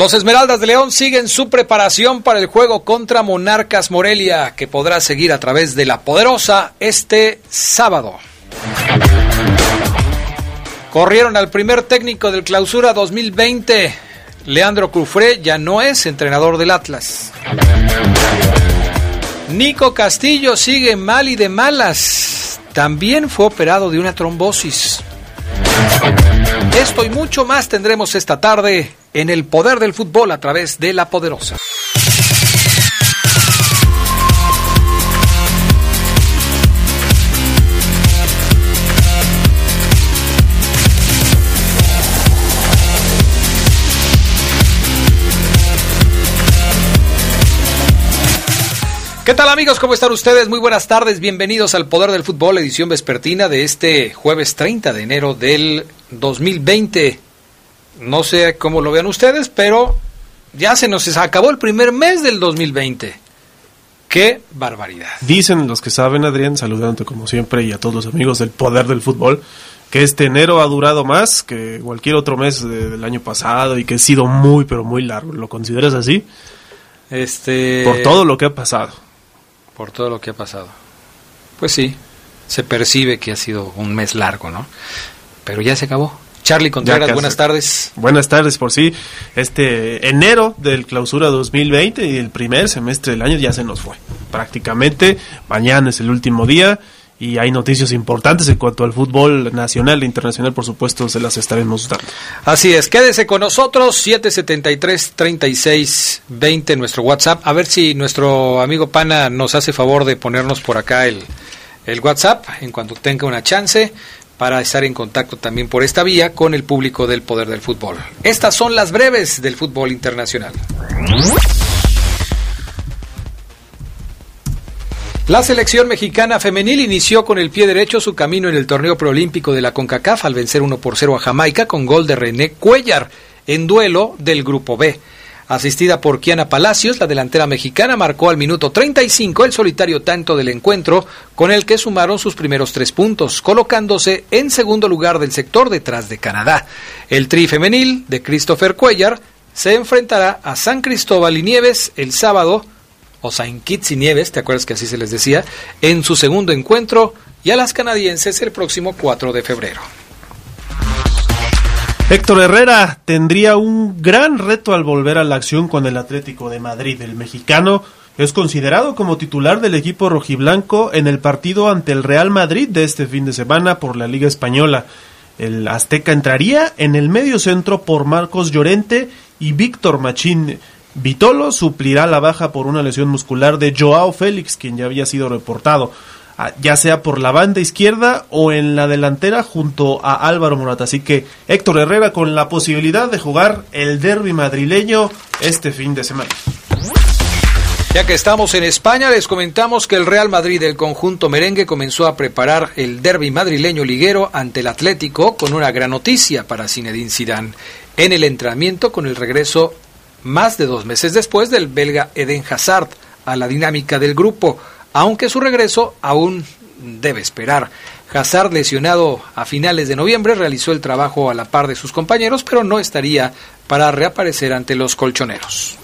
Los Esmeraldas de León siguen su preparación para el juego contra Monarcas Morelia, que podrá seguir a través de la Poderosa este sábado. Corrieron al primer técnico del Clausura 2020. Leandro Cufré ya no es entrenador del Atlas. Nico Castillo sigue mal y de malas. También fue operado de una trombosis. Esto y mucho más tendremos esta tarde en el poder del fútbol a través de la poderosa. ¿Qué tal amigos? ¿Cómo están ustedes? Muy buenas tardes, bienvenidos al Poder del Fútbol, edición vespertina de este jueves 30 de enero del 2020. No sé cómo lo vean ustedes, pero ya se nos acabó el primer mes del 2020. ¡Qué barbaridad! Dicen los que saben, Adrián, saludándote como siempre y a todos los amigos del Poder del Fútbol, que este enero ha durado más que cualquier otro mes de- del año pasado y que ha sido muy, pero muy largo. ¿Lo consideras así? Este Por todo lo que ha pasado. por todo lo que ha pasado. Pues sí, se percibe que ha sido un mes largo, ¿no? Pero ya se acabó. Charlie Contreras, buenas tardes. Buenas tardes por sí. Este enero del clausura 2020 y el primer semestre del año ya se nos fue. Prácticamente mañana es el último día y hay noticias importantes en cuanto al fútbol nacional e internacional, por supuesto, se las estaremos dando. Así es, quédese con nosotros, 773-3620, nuestro WhatsApp. A ver si nuestro amigo Pana nos hace favor de ponernos por acá el, el WhatsApp en cuanto tenga una chance para estar en contacto también por esta vía con el público del poder del fútbol. Estas son las breves del fútbol internacional. La selección mexicana femenil inició con el pie derecho su camino en el torneo preolímpico de la CONCACAF al vencer 1 por 0 a Jamaica con gol de René Cuellar en duelo del Grupo B. Asistida por Kiana Palacios, la delantera mexicana marcó al minuto 35 el solitario tanto del encuentro, con el que sumaron sus primeros tres puntos, colocándose en segundo lugar del sector detrás de Canadá. El tri femenil de Christopher Cuellar se enfrentará a San Cristóbal y Nieves el sábado o Saint Kitts y Nieves, ¿te acuerdas que así se les decía? En su segundo encuentro y a las canadienses el próximo 4 de febrero. Héctor Herrera tendría un gran reto al volver a la acción con el Atlético de Madrid. El mexicano es considerado como titular del equipo rojiblanco en el partido ante el Real Madrid de este fin de semana por la Liga Española. El Azteca entraría en el medio centro por Marcos Llorente y Víctor Machín. Vitolo suplirá la baja por una lesión muscular de Joao Félix, quien ya había sido reportado, ya sea por la banda izquierda o en la delantera junto a Álvaro Morata. Así que Héctor Herrera con la posibilidad de jugar el derby madrileño este fin de semana. Ya que estamos en España, les comentamos que el Real Madrid del conjunto merengue comenzó a preparar el derby madrileño liguero ante el Atlético con una gran noticia para Zinedine Zidane en el entrenamiento con el regreso más de dos meses después del belga Eden Hazard a la dinámica del grupo, aunque su regreso aún debe esperar. Hazard, lesionado a finales de noviembre, realizó el trabajo a la par de sus compañeros, pero no estaría para reaparecer ante los colchoneros.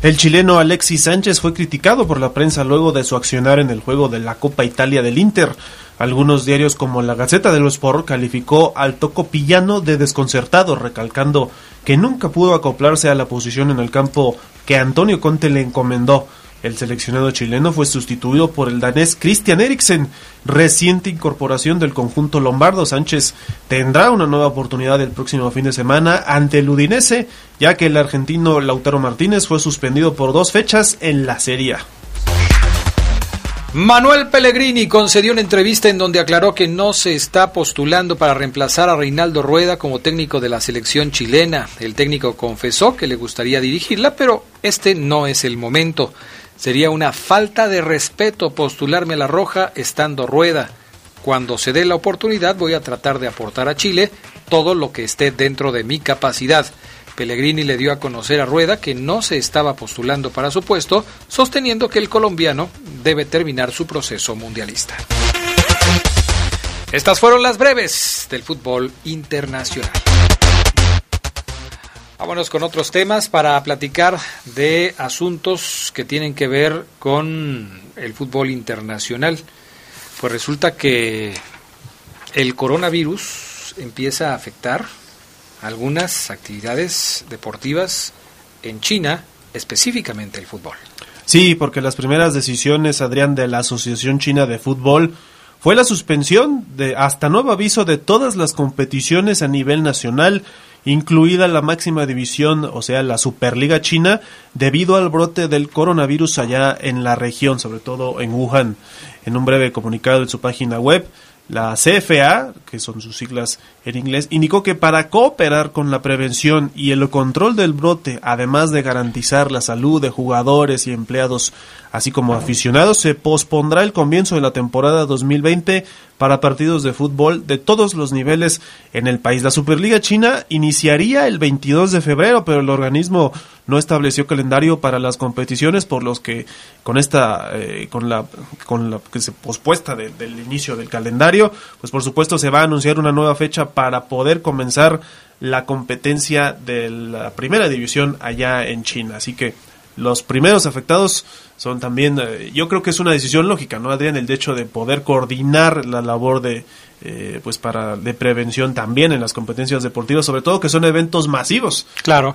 El chileno Alexis Sánchez fue criticado por la prensa luego de su accionar en el juego de la Copa Italia del Inter. Algunos diarios como la Gaceta dello Sport calificó al Toco Pillano de desconcertado, recalcando que nunca pudo acoplarse a la posición en el campo que Antonio Conte le encomendó. El seleccionado chileno fue sustituido por el danés Christian Eriksen, reciente incorporación del conjunto lombardo. Sánchez tendrá una nueva oportunidad el próximo fin de semana ante el Udinese, ya que el argentino Lautaro Martínez fue suspendido por dos fechas en la Serie. Manuel Pellegrini concedió una entrevista en donde aclaró que no se está postulando para reemplazar a Reinaldo Rueda como técnico de la selección chilena. El técnico confesó que le gustaría dirigirla, pero este no es el momento. Sería una falta de respeto postularme a la roja estando Rueda. Cuando se dé la oportunidad voy a tratar de aportar a Chile todo lo que esté dentro de mi capacidad. Pellegrini le dio a conocer a Rueda que no se estaba postulando para su puesto, sosteniendo que el colombiano debe terminar su proceso mundialista. Estas fueron las breves del fútbol internacional. Vámonos con otros temas para platicar de asuntos que tienen que ver con el fútbol internacional. Pues resulta que el coronavirus empieza a afectar algunas actividades deportivas en China, específicamente el fútbol. Sí, porque las primeras decisiones, Adrián, de la Asociación China de Fútbol fue la suspensión de hasta nuevo aviso de todas las competiciones a nivel nacional, incluida la máxima división, o sea, la Superliga China, debido al brote del coronavirus allá en la región, sobre todo en Wuhan. En un breve comunicado en su página web, la CFA, que son sus siglas en inglés, indicó que para cooperar con la prevención y el control del brote, además de garantizar la salud de jugadores y empleados, así como aficionados, se pospondrá el comienzo de la temporada 2020 para partidos de fútbol de todos los niveles en el país. La Superliga China iniciaría el 22 de febrero, pero el organismo no estableció calendario para las competiciones, por los que con esta, eh, con la, con la que se pospuesta del inicio del calendario, pues por supuesto se va a anunciar una nueva fecha para poder comenzar la competencia de la primera división allá en China. Así que los primeros afectados son también, eh, yo creo que es una decisión lógica, ¿no, Adrián? El hecho de poder coordinar la labor de, eh, pues para, de prevención también en las competencias deportivas, sobre todo que son eventos masivos. Claro.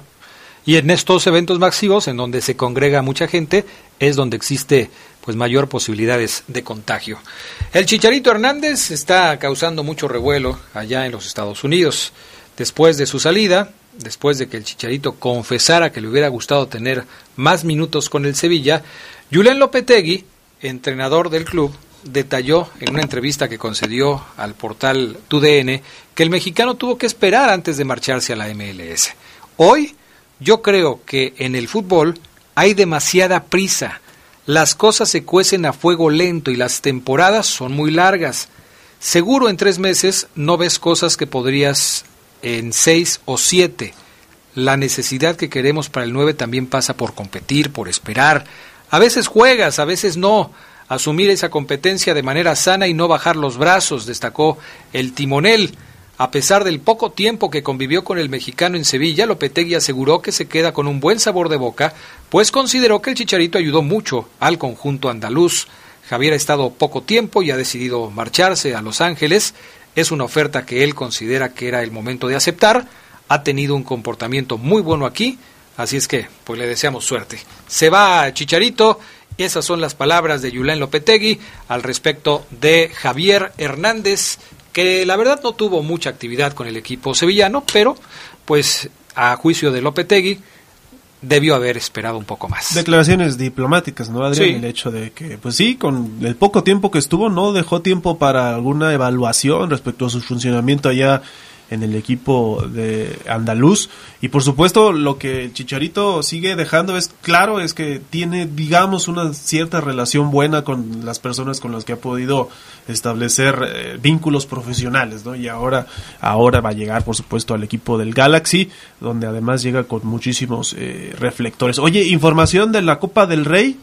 Y en estos eventos masivos, en donde se congrega mucha gente, es donde existe pues mayor posibilidades de contagio. El Chicharito Hernández está causando mucho revuelo allá en los Estados Unidos. Después de su salida, después de que el Chicharito confesara que le hubiera gustado tener más minutos con el Sevilla, Julián Lopetegui, entrenador del club, detalló en una entrevista que concedió al portal TUDN que el mexicano tuvo que esperar antes de marcharse a la MLS. Hoy yo creo que en el fútbol hay demasiada prisa. Las cosas se cuecen a fuego lento y las temporadas son muy largas. Seguro en tres meses no ves cosas que podrías en seis o siete. La necesidad que queremos para el 9 también pasa por competir, por esperar. A veces juegas, a veces no. Asumir esa competencia de manera sana y no bajar los brazos, destacó el timonel. A pesar del poco tiempo que convivió con el mexicano en Sevilla, Lopetegui aseguró que se queda con un buen sabor de boca, pues consideró que el Chicharito ayudó mucho al conjunto andaluz. Javier ha estado poco tiempo y ha decidido marcharse a Los Ángeles. Es una oferta que él considera que era el momento de aceptar. Ha tenido un comportamiento muy bueno aquí, así es que pues le deseamos suerte. Se va Chicharito. Esas son las palabras de Yulén Lopetegui al respecto de Javier Hernández, que la verdad no tuvo mucha actividad con el equipo sevillano, pero pues a juicio de Lopetegui debió haber esperado un poco más. Declaraciones diplomáticas, ¿no, Adrián? El hecho de que, pues sí, con el poco tiempo que estuvo, no dejó tiempo para alguna evaluación respecto a su funcionamiento allá en el equipo de andaluz. Y por supuesto lo que el Chicharito sigue dejando es claro es que tiene digamos una cierta relación buena con las personas con las que ha podido establecer eh, vínculos profesionales ¿no? y ahora ahora va a llegar por supuesto al equipo del Galaxy donde además llega con muchísimos eh, reflectores. Oye información de la Copa del Rey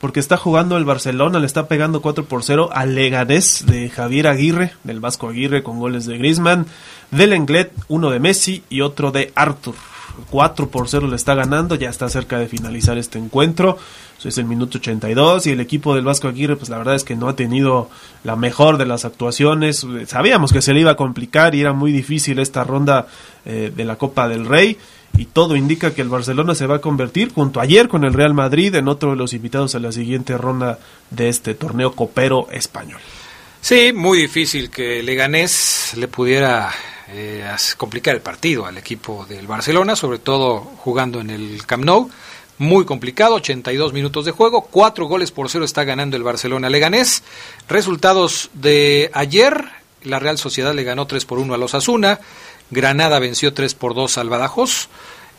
porque está jugando el Barcelona, le está pegando 4 por 0 al Leganés de Javier Aguirre, del Vasco Aguirre con goles de Griezmann, del Englet, uno de Messi y otro de Arthur. 4 por 0 le está ganando, ya está cerca de finalizar este encuentro. Es el minuto 82 y el equipo del Vasco Aguirre, pues la verdad es que no ha tenido la mejor de las actuaciones. Sabíamos que se le iba a complicar y era muy difícil esta ronda eh, de la Copa del Rey. Y todo indica que el Barcelona se va a convertir junto ayer con el Real Madrid en otro de los invitados a la siguiente ronda de este torneo copero español. Sí, muy difícil que Leganés le pudiera eh, complicar el partido al equipo del Barcelona, sobre todo jugando en el Camp Nou. Muy complicado, 82 minutos de juego, cuatro goles por cero está ganando el Barcelona Leganés. Resultados de ayer, la Real Sociedad le ganó 3 por 1 a los Asuna, Granada venció 3 por 2 al Badajoz,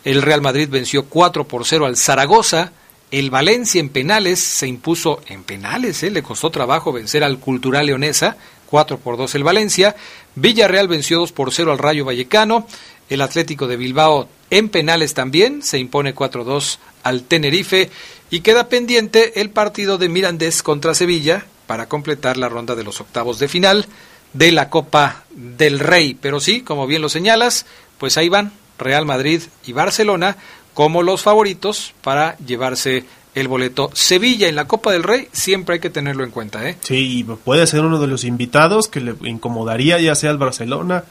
el Real Madrid venció 4 por 0 al Zaragoza, el Valencia en penales se impuso en penales, ¿eh? le costó trabajo vencer al Cultural Leonesa, 4 por 2 el Valencia, Villarreal venció 2 por 0 al Rayo Vallecano, el Atlético de Bilbao en penales también se impone 4-2 al Tenerife y queda pendiente el partido de Mirandés contra Sevilla para completar la ronda de los octavos de final de la Copa del Rey. Pero sí, como bien lo señalas, pues ahí van Real Madrid y Barcelona como los favoritos para llevarse el boleto. Sevilla en la Copa del Rey siempre hay que tenerlo en cuenta. ¿eh? Sí, puede ser uno de los invitados que le incomodaría ya sea al Barcelona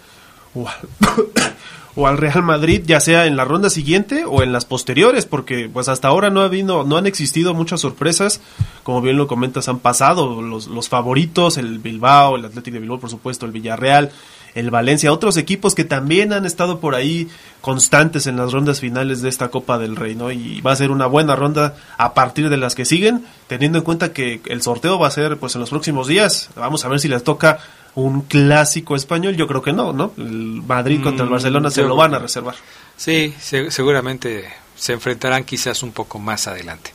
o o al Real Madrid, ya sea en la ronda siguiente o en las posteriores, porque pues hasta ahora no ha habido, no han existido muchas sorpresas, como bien lo comentas, han pasado los, los favoritos, el Bilbao, el Atlético de Bilbao, por supuesto, el Villarreal, el Valencia, otros equipos que también han estado por ahí constantes en las rondas finales de esta Copa del Rey, ¿no? Y va a ser una buena ronda a partir de las que siguen, teniendo en cuenta que el sorteo va a ser pues en los próximos días. Vamos a ver si les toca un clásico español, yo creo que no, ¿no? El Madrid contra el mm, Barcelona se lo van a reservar. Sí, seguramente se enfrentarán quizás un poco más adelante.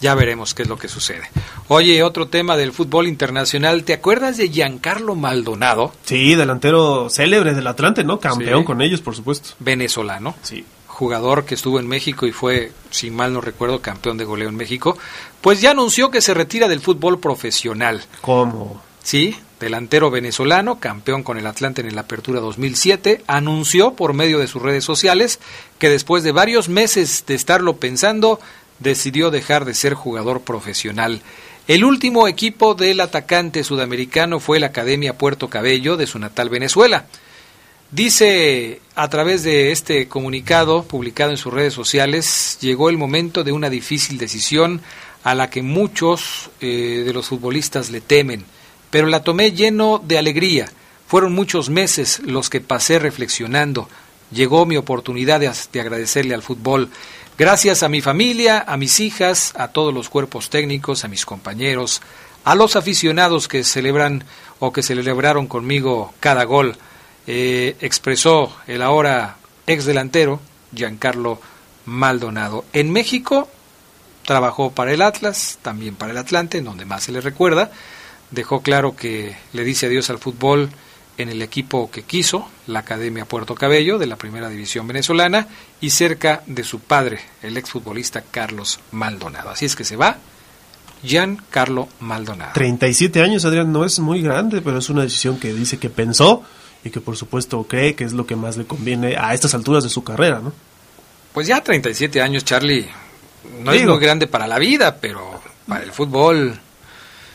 Ya veremos qué es lo que sucede. Oye, otro tema del fútbol internacional. ¿Te acuerdas de Giancarlo Maldonado? Sí, delantero célebre del Atlante, ¿no? Campeón con ellos, por supuesto. Venezolano. Sí. Jugador que estuvo en México y fue, si mal no recuerdo, campeón de goleo en México. Pues ya anunció que se retira del fútbol profesional. ¿Cómo? Sí, delantero venezolano, campeón con el Atlante en la Apertura 2007, anunció por medio de sus redes sociales que después de varios meses de estarlo pensando, decidió dejar de ser jugador profesional. El último equipo del atacante sudamericano fue la Academia Puerto Cabello de su natal Venezuela. Dice a través de este comunicado publicado en sus redes sociales, llegó el momento de una difícil decisión a la que muchos eh, de los futbolistas le temen pero la tomé lleno de alegría. Fueron muchos meses los que pasé reflexionando. Llegó mi oportunidad de, agradecerle al fútbol. Gracias a mi familia, a mis hijas, a todos los cuerpos técnicos, a mis compañeros, a los aficionados que celebran o que celebraron conmigo cada gol, eh, expresó el ahora ex delantero Giancarlo Maldonado. En México trabajó para el Atlas, también para el Atlante, en donde más se le recuerda, dejó claro que le dice adiós al fútbol en el equipo que quiso, la Academia Puerto Cabello de la Primera División Venezolana y cerca de su padre, el exfutbolista Carlos Maldonado. Así es que se va Gian Carlo Maldonado. 37 años, Adrián, no es muy grande, pero es una decisión que dice que pensó y que por supuesto cree que es lo que más le conviene a estas alturas de su carrera, ¿no? Pues ya 37 años, Charlie, no es muy grande para la vida, pero para el fútbol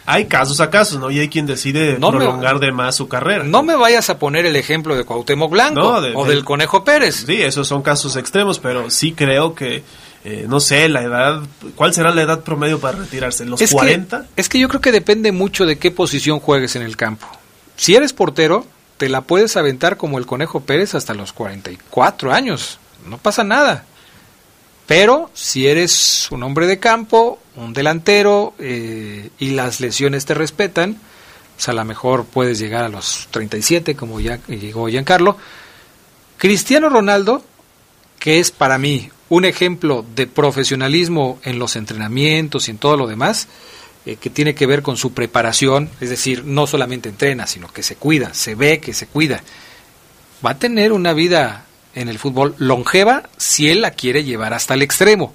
hay casos a casos, ¿no? Y hay quien decide prolongar de más su carrera. No me vayas a poner el ejemplo de Cuauhtémoc Blanco o del Conejo Pérez. Sí, esos son casos extremos, pero sí creo que, eh, no sé, la edad, ¿cuál será la edad promedio para retirarse? ¿Los 40? es que yo creo que depende mucho de qué posición juegues en el campo. Si eres portero, te la puedes aventar como el Conejo Pérez hasta los 44 años. No pasa nada. Pero si eres un hombre de campo, un delantero eh, y las lesiones te respetan, pues a lo mejor puedes llegar a los 37 como ya llegó Giancarlo. Cristiano Ronaldo, que es para mí un ejemplo de profesionalismo en los entrenamientos y en todo lo demás, eh, que tiene que ver con su preparación, es decir, no solamente entrena, sino que se cuida, se ve que se cuida. Va a tener una vida en el fútbol longeva si él la quiere llevar hasta el extremo.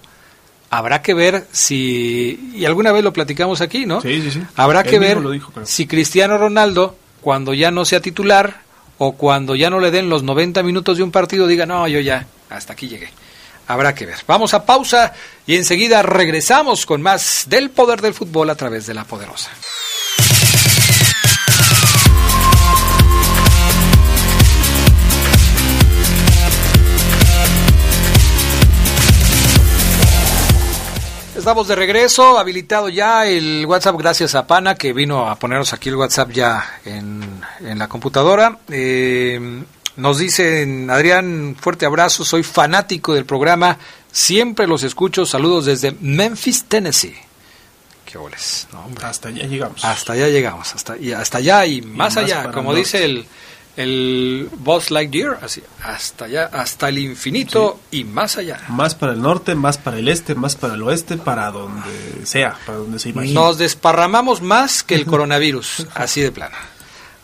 Habrá que ver si, y alguna vez lo platicamos aquí, ¿no? Sí, sí, sí. Habrá que ver si Cristiano Ronaldo, cuando ya no sea titular o cuando ya no le den los 90 minutos de un partido, diga, no, yo ya, hasta aquí llegué. Habrá que ver. Vamos a pausa y enseguida regresamos con más del poder del fútbol a través de la poderosa. Estamos de regreso, habilitado ya el WhatsApp gracias a Pana que vino a ponernos aquí el WhatsApp ya en, en la computadora. Eh, nos dicen, Adrián, fuerte abrazo, soy fanático del programa, siempre los escucho, saludos desde Memphis, Tennessee. Qué boles, Hasta allá llegamos. Hasta allá llegamos, hasta, y hasta allá y más, allá, como dice el, el Boss Lightyear, así, hasta allá, hasta el infinito y más allá. Más para el norte, más para el este, más para el oeste, para donde sea, para donde se imagine. Nos desparramamos más que el coronavirus, así de plano.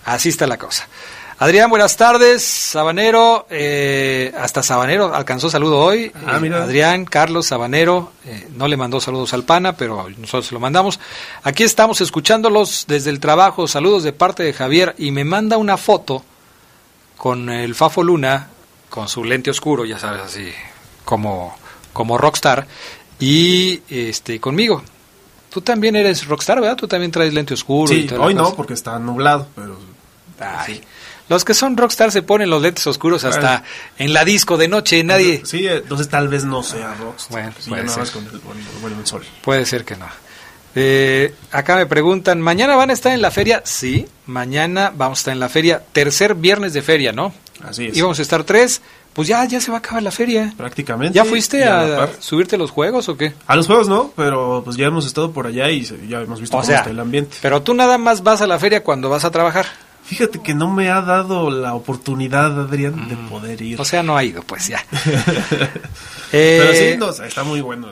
Así está la cosa. Adrián, buenas tardes. Sabanero, eh, hasta Sabanero alcanzó saludo hoy. Ah, eh, Adrián, Carlos, Sabanero, eh, no le mandó saludos al PANA, pero nosotros se lo mandamos. Aquí estamos escuchándolos desde el trabajo. Saludos de parte de Javier y me manda una foto con el Fafo Luna, con su lente oscuro, ya sabes, así como, como rockstar, y este conmigo. Tú también eres rockstar, ¿verdad? Tú también traes lente oscuro. Sí, hoy no, porque está nublado, pero... Ay. Los que son rockstar se ponen los lentes oscuros hasta en la disco de noche, nadie... Sí, entonces tal vez no sea rockstar. Bueno, puede, ser. Con el, sol. puede ser que no. Eh, acá me preguntan, ¿mañana van a estar en la feria? Sí, mañana vamos a estar en la feria, tercer viernes de feria, ¿no? Así es. Íbamos a estar tres, pues ya, ya se va a acabar la feria. Prácticamente. ¿Ya fuiste a, subirte los juegos o qué? A los juegos no, pero pues ya hemos estado por allá y ya hemos visto cómo está el ambiente. Pero tú nada más vas a la feria cuando vas a trabajar. Fíjate que no me ha dado la oportunidad, Adrián, de mm. poder ir. O sea, no ha ido, pues ya. Pero sí, eh, no, está muy bueno.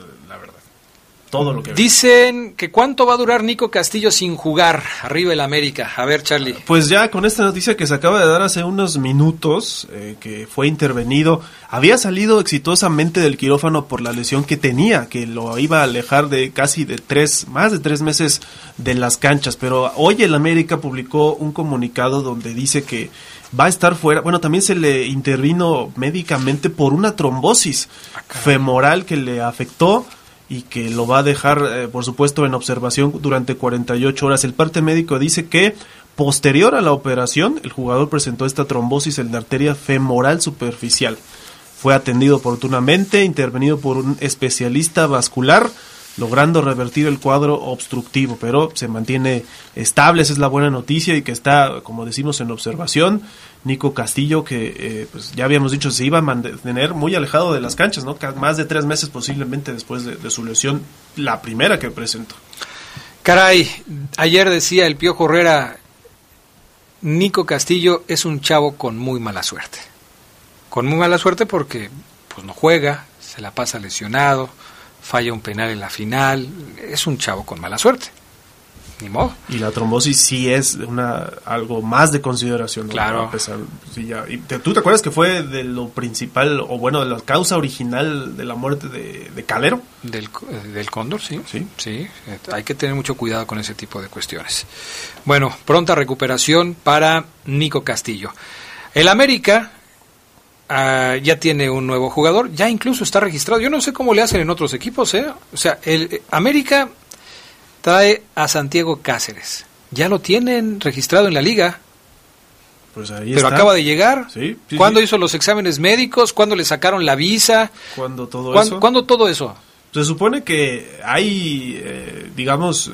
Todo lo que Dicen que cuánto va a durar Nico Castillo sin jugar arriba el América. A ver, Charlie. Pues ya con esta noticia que se acaba de dar hace unos minutos, eh, que fue intervenido, había salido exitosamente del quirófano por la lesión que tenía, que lo iba a alejar de casi de tres, más de tres meses de las canchas. Pero hoy el América publicó un comunicado donde dice que va a estar fuera. Bueno, también se le intervino médicamente por una trombosis ah, femoral que le afectó y que lo va a dejar, eh, por supuesto, en observación durante 48 horas. El parte médico dice que posterior a la operación, el jugador presentó esta trombosis en la arteria femoral superficial. Fue atendido oportunamente, intervenido por un especialista vascular, logrando revertir el cuadro obstructivo, pero se mantiene estable, esa es la buena noticia y que está, como decimos, en observación. Nico Castillo, que eh, pues ya habíamos dicho se iba a mantener muy alejado de las canchas, ¿no? Más de tres meses posiblemente después de, su lesión, la primera que presentó. Caray, ayer decía el Pío Herrera, Nico Castillo es un chavo con muy mala suerte. Con muy mala suerte porque pues no juega, se la pasa lesionado, falla un penal en la final, es un chavo con mala suerte. Y la trombosis sí es una algo más de consideración. Claro. y ¿Tú te acuerdas que fue de lo principal, o bueno, de la causa original de la muerte de, Calero? Del, del cóndor, sí. Sí. Sí, hay que tener mucho cuidado con ese tipo de cuestiones. Bueno, pronta recuperación para Nico Castillo. El América ah, ya tiene un nuevo jugador, ya incluso está registrado. Yo no sé cómo le hacen en otros equipos, ¿eh? O sea, el eh, América trae a Santiago Cáceres. Ya lo tienen registrado en la liga. Pues ahí pero acaba de llegar. Sí, ¿Cuándo hizo los exámenes médicos? ¿Cuándo le sacaron la visa? ¿Cuándo todo eso? ¿Cuándo todo eso? Se supone que hay, eh, digamos,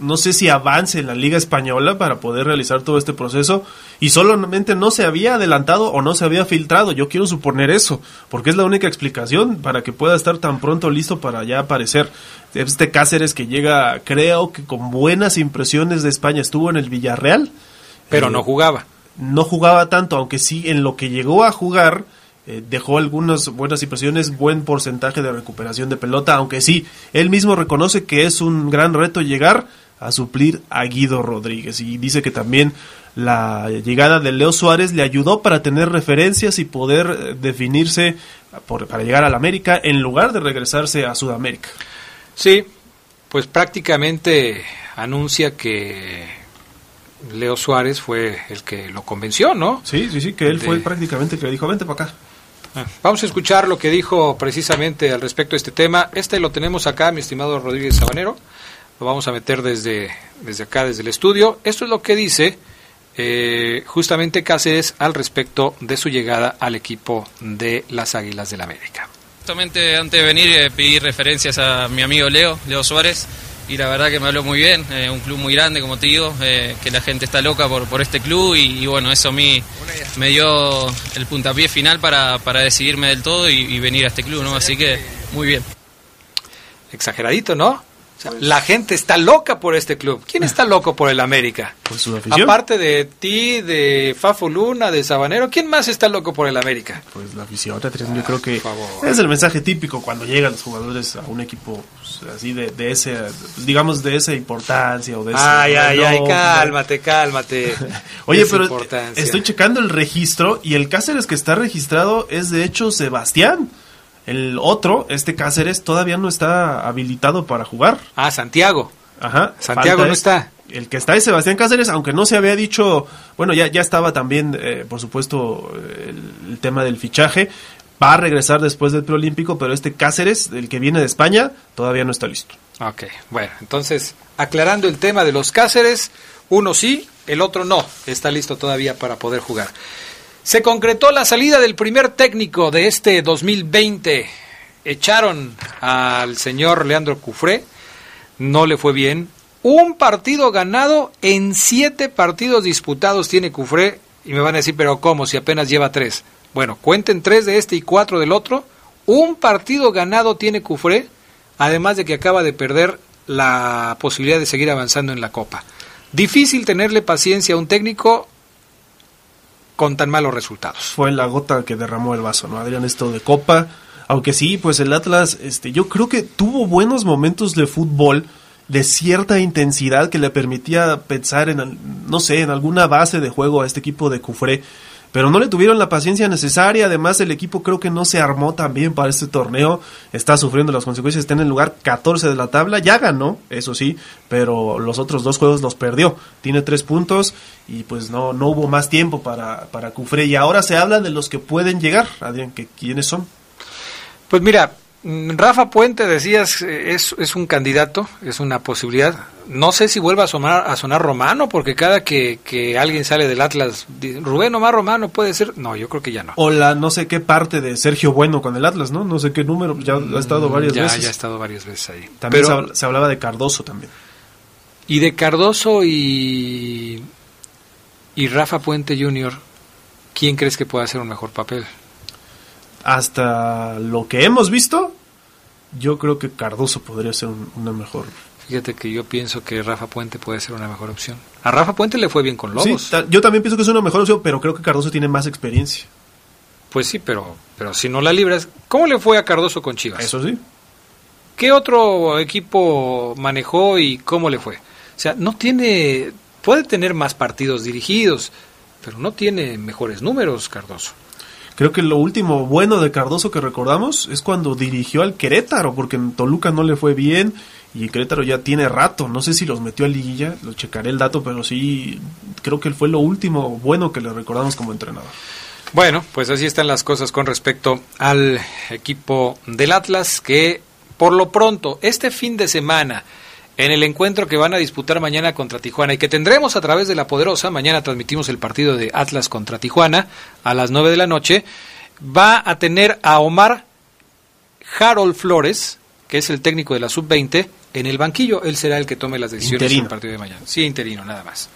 no sé si avance en la Liga Española para poder realizar todo este proceso y solamente no se había adelantado o no se había filtrado. Yo quiero suponer eso, porque es la única explicación para que pueda estar tan pronto listo para ya aparecer. Este Cáceres que llega, creo que con buenas impresiones de España, estuvo en el Villarreal. Pero eh, no jugaba. No jugaba tanto, aunque sí en lo que llegó a jugar eh, dejó algunas buenas impresiones, buen porcentaje de recuperación de pelota, aunque sí, él mismo reconoce que es un gran reto llegar a suplir a Guido Rodríguez. Y dice que también la llegada de Leo Suárez le ayudó para tener referencias y poder eh, definirse para llegar a la América en lugar de regresarse a Sudamérica. Sí, pues prácticamente anuncia que Leo Suárez fue el que lo convenció, ¿no? Sí, sí, sí, que él fue prácticamente el que le dijo, vente para acá. Ah, vamos a escuchar lo que dijo precisamente al respecto de este tema. Este lo tenemos acá, mi estimado Rodríguez Sabanero. Lo vamos a meter desde, desde acá, desde el estudio. Esto es lo que dice eh, justamente Cáceres al respecto de su llegada al equipo de las Águilas del la América. justamente antes de venir eh, pedí referencias a mi amigo Leo, Leo Suárez, y la verdad que me habló muy bien, eh, un club muy grande, como te digo, eh, que la gente está loca por, por este club y, bueno, eso a mí me dio el puntapié final para, para decidirme del todo y, y venir a este club, ¿no? Así que muy bien. Exageradito, ¿no? La gente está loca por este club. ¿Quién está loco por el América? Pues su afición. Aparte de ti, de Fafo Luna, de Sabanero, ¿quién más está loco por el América? Pues la afición, yo creo que es el mensaje típico cuando llegan los jugadores a un equipo pues, así de, de ese, digamos, de esa importancia o de ese Ay, ay, ay, cálmate, cálmate. Oye, pero estoy checando el registro y el Cáceres que está registrado es de hecho Sebastián. El otro, este Cáceres, todavía no está habilitado para jugar. Ah, Santiago. Ajá. Santiago no está. El que está es Sebastián Cáceres, aunque no se había dicho, bueno, ya, ya estaba también, eh, por supuesto, el, tema del fichaje. Va a regresar después del preolímpico, pero este Cáceres, el que viene de España, todavía no está listo. Ok, bueno, entonces, aclarando el tema de los Cáceres, uno sí, el otro no, está listo todavía para poder jugar. Se concretó la salida del primer técnico de este 2020. Echaron al señor Leandro Cufré, no le fue bien. Un partido ganado en siete partidos disputados tiene Cufré. Y me van a decir, pero ¿cómo? Si apenas lleva tres. Bueno, cuenten tres de este y cuatro del otro. Un partido ganado tiene Cufré, además de que acaba de perder la posibilidad de seguir avanzando en la Copa. Difícil tenerle paciencia a un técnico con tan malos resultados. Fue la gota que derramó el vaso, ¿no? Adrián, esto de Copa. Aunque sí, pues el Atlas, este, yo creo que tuvo buenos momentos de fútbol de cierta intensidad que le permitía pensar en, no sé, en alguna base de juego a este equipo de Cufré pero no le tuvieron la paciencia necesaria. Además, el equipo creo que no se armó tan bien para este torneo. Está sufriendo las consecuencias. Está en el lugar 14 de la tabla. Ya ganó, eso sí, pero los otros dos juegos los perdió. Tiene tres puntos y pues no, no hubo más tiempo para, para Cufré. Y ahora se habla de los que pueden llegar. Adrián, ¿quiénes son? Pues mira, Rafa Puente, decías, eh, es, es un candidato, es una posibilidad. No sé si vuelva a sonar, a sonar romano, porque cada que, que alguien sale del Atlas, Rubén Omar Romano puede ser. No, yo creo que ya no. O la no sé qué parte de Sergio Bueno con el Atlas, ¿no? No sé qué número, ya ha estado mm, varias veces. Ya ha estado varias veces ahí. También se, hablaba de Cardoso también. Y de Cardoso y, y Rafa Puente Jr., ¿quién crees que pueda hacer un mejor papel? Hasta lo que hemos visto, yo creo que Cardoso podría ser una mejor. Fíjate que yo pienso que Rafa Puente puede ser una mejor opción. A Rafa Puente le fue bien con Lobos. yo también pienso que es una mejor opción, pero creo que Cardoso tiene más experiencia. Pues sí, pero, pero si no la libras, ¿cómo le fue a Cardoso con Chivas? Eso sí. ¿Qué otro equipo manejó y cómo le fue? O sea, no tiene, puede tener más partidos dirigidos, pero no tiene mejores números Cardoso. Creo que lo último bueno de Cardoso que recordamos es cuando dirigió al Querétaro, porque en Toluca no le fue bien y Querétaro ya tiene rato. No sé si los metió a liguilla, lo checaré el dato, pero sí creo que fue lo último bueno que le recordamos como entrenador. Bueno, pues así están las cosas con respecto al equipo del Atlas, que por lo pronto, este fin de semana, en el encuentro que van a disputar mañana contra Tijuana y que tendremos a través de la Poderosa, mañana transmitimos el partido de Atlas contra Tijuana a las 9 de la noche, va a tener a Omar Harold Flores, que es el técnico de la sub-20, en el banquillo. Él será el que tome las decisiones en el partido de mañana. Sí, interino, nada más.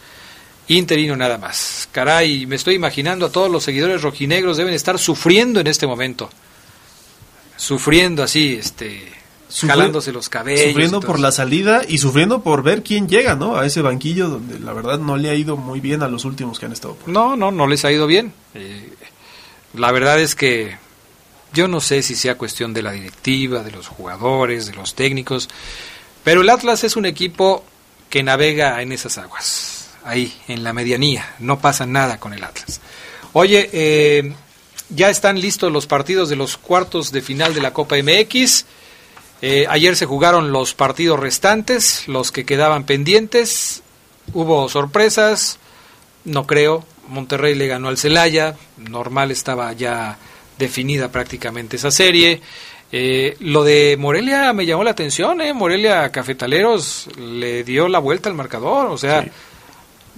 Interino nada más. Caray, me estoy imaginando a todos los seguidores rojinegros deben estar sufriendo en este momento. Sufriendo así, este jalándose los cabellos. Sufriendo por la salida y sufriendo por ver quién llega, ¿no? A ese banquillo donde la verdad no le ha ido muy bien a los últimos que han estado. Por no, no, no les ha ido bien. Eh, la verdad es que yo no sé si sea cuestión de la directiva, de los jugadores, de los técnicos, pero el Atlas es un equipo que navega en esas aguas, ahí, en la medianía. No pasa nada con el Atlas. Oye, eh, ya están listos los partidos de los cuartos de final de la Copa MX. Eh, ayer se jugaron los partidos restantes, los que quedaban pendientes. Hubo sorpresas, no creo. Monterrey le ganó al Celaya, normal estaba ya definida prácticamente esa serie. Eh, lo de Morelia me llamó la atención, ¿eh? Morelia Cafetaleros le dio la vuelta al marcador, o sea,